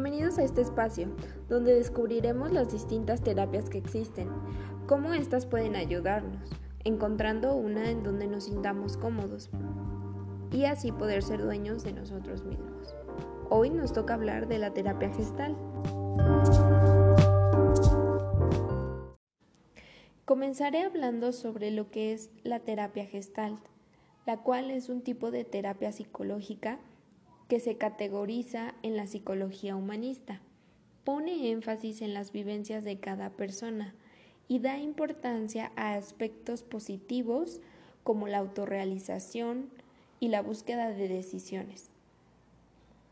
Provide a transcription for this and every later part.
Bienvenidos a este espacio, donde descubriremos las distintas terapias que existen, cómo éstas pueden ayudarnos, encontrando una en donde nos sintamos cómodos y así poder ser dueños de nosotros mismos. Hoy nos toca hablar de la terapia gestal. Comenzaré hablando sobre lo que es la terapia gestal, la cual es un tipo de terapia psicológica que se categoriza en la psicología humanista. Pone énfasis en las vivencias de cada persona y da importancia a aspectos positivos como la autorrealización y la búsqueda de decisiones.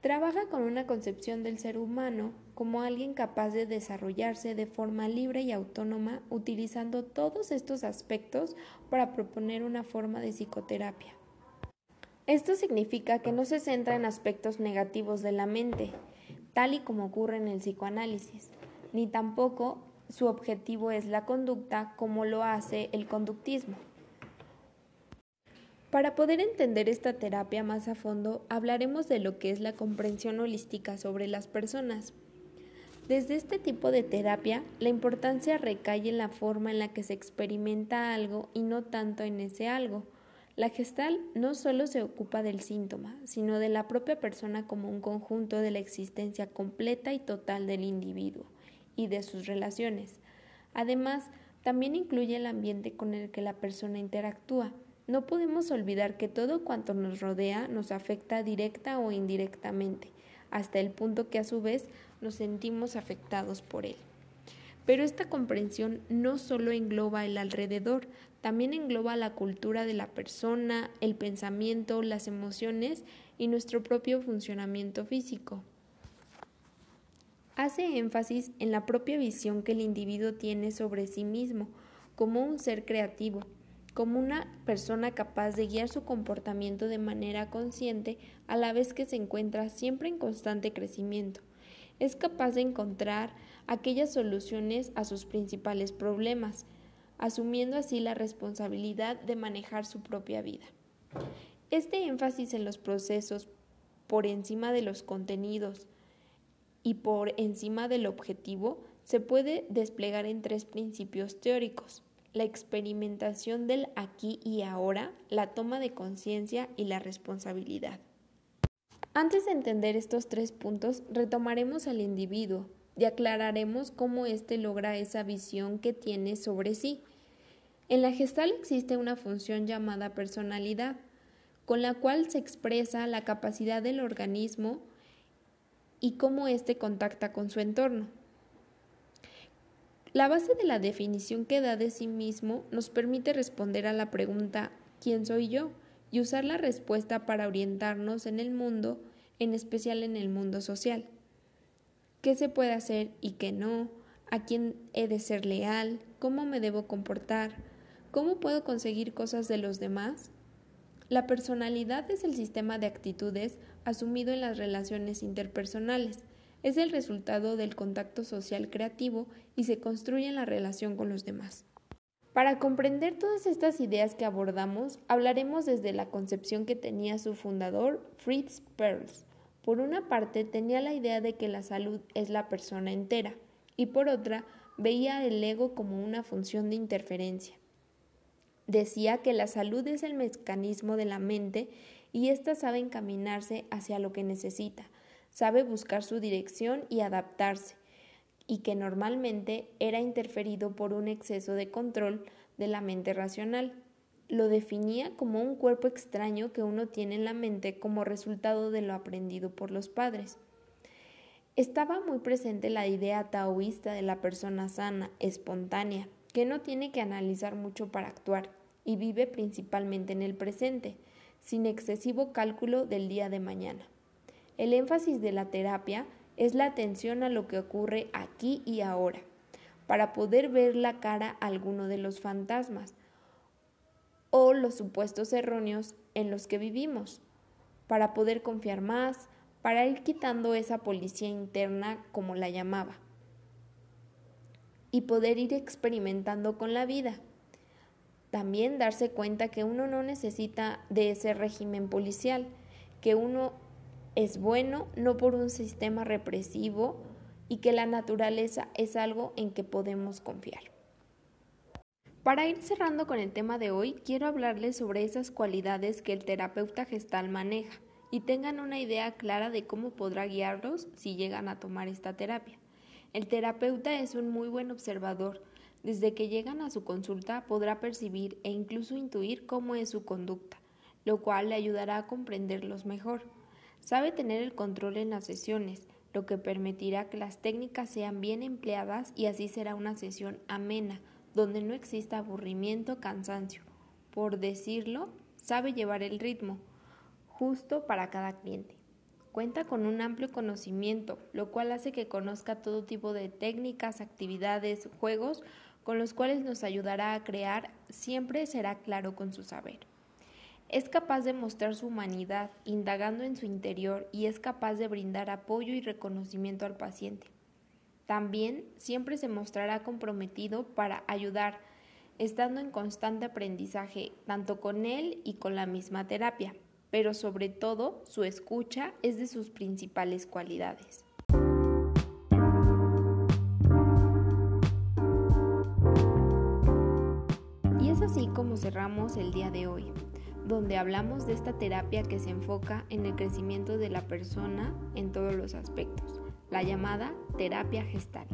Trabaja con una concepción del ser humano como alguien capaz de desarrollarse de forma libre y autónoma utilizando todos estos aspectos para proponer una forma de psicoterapia. Esto significa que no se centra en aspectos negativos de la mente, tal y como ocurre en el psicoanálisis, ni tampoco su objetivo es la conducta como lo hace el conductismo. Para poder entender esta terapia más a fondo, hablaremos de lo que es la comprensión holística sobre las personas. Desde este tipo de terapia, la importancia recae en la forma en la que se experimenta algo y no tanto en ese algo. La gestal no solo se ocupa del síntoma, sino de la propia persona como un conjunto de la existencia completa y total del individuo y de sus relaciones. Además, también incluye el ambiente con el que la persona interactúa. No podemos olvidar que todo cuanto nos rodea nos afecta directa o indirectamente, hasta el punto que a su vez nos sentimos afectados por él. Pero esta comprensión no solo engloba el alrededor, también engloba la cultura de la persona, el pensamiento, las emociones y nuestro propio funcionamiento físico. Hace énfasis en la propia visión que el individuo tiene sobre sí mismo, como un ser creativo, como una persona capaz de guiar su comportamiento de manera consciente a la vez que se encuentra siempre en constante crecimiento. Es capaz de encontrar aquellas soluciones a sus principales problemas, asumiendo así la responsabilidad de manejar su propia vida. Este énfasis en los procesos por encima de los contenidos y por encima del objetivo se puede desplegar en tres principios teóricos la experimentación del aquí y ahora, la toma de conciencia y la responsabilidad. Antes de entender estos tres puntos, retomaremos al individuo, y aclararemos cómo éste logra esa visión que tiene sobre sí. En la gestal existe una función llamada personalidad, con la cual se expresa la capacidad del organismo y cómo éste contacta con su entorno. La base de la definición que da de sí mismo nos permite responder a la pregunta ¿quién soy yo? Y usar la respuesta para orientarnos en el mundo, en especial en el mundo social qué se puede hacer y qué no, a quién he de ser leal, cómo me debo comportar, cómo puedo conseguir cosas de los demás. La personalidad es el sistema de actitudes asumido en las relaciones interpersonales. Es el resultado del contacto social creativo y se construye en la relación con los demás. Para comprender todas estas ideas que abordamos, hablaremos desde la concepción que tenía su fundador, Fritz Perls, por una parte tenía la idea de que la salud es la persona entera y por otra veía el ego como una función de interferencia. Decía que la salud es el mecanismo de la mente y ésta sabe encaminarse hacia lo que necesita, sabe buscar su dirección y adaptarse, y que normalmente era interferido por un exceso de control de la mente racional lo definía como un cuerpo extraño que uno tiene en la mente como resultado de lo aprendido por los padres. Estaba muy presente la idea taoísta de la persona sana, espontánea, que no tiene que analizar mucho para actuar y vive principalmente en el presente, sin excesivo cálculo del día de mañana. El énfasis de la terapia es la atención a lo que ocurre aquí y ahora, para poder ver la cara a alguno de los fantasmas, o los supuestos erróneos en los que vivimos, para poder confiar más, para ir quitando esa policía interna como la llamaba, y poder ir experimentando con la vida. También darse cuenta que uno no necesita de ese régimen policial, que uno es bueno, no por un sistema represivo y que la naturaleza es algo en que podemos confiar. Para ir cerrando con el tema de hoy, quiero hablarles sobre esas cualidades que el terapeuta gestal maneja y tengan una idea clara de cómo podrá guiarlos si llegan a tomar esta terapia. El terapeuta es un muy buen observador. Desde que llegan a su consulta podrá percibir e incluso intuir cómo es su conducta, lo cual le ayudará a comprenderlos mejor. Sabe tener el control en las sesiones, lo que permitirá que las técnicas sean bien empleadas y así será una sesión amena, donde no exista aburrimiento, cansancio. Por decirlo, sabe llevar el ritmo justo para cada cliente. Cuenta con un amplio conocimiento, lo cual hace que conozca todo tipo de técnicas, actividades, juegos con los cuales nos ayudará a crear, siempre será claro con su saber. Es capaz de mostrar su humanidad indagando en su interior y es capaz de brindar apoyo y reconocimiento al paciente. También siempre se mostrará comprometido para ayudar, estando en constante aprendizaje tanto con él y con la misma terapia, pero sobre todo su escucha es de sus principales cualidades. Y es así como cerramos el día de hoy donde hablamos de esta terapia que se enfoca en el crecimiento de la persona en todos los aspectos la llamada terapia gestal.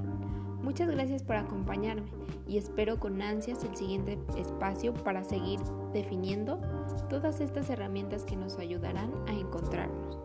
Muchas gracias por acompañarme y espero con ansias el siguiente espacio para seguir definiendo todas estas herramientas que nos ayudarán a encontrarnos.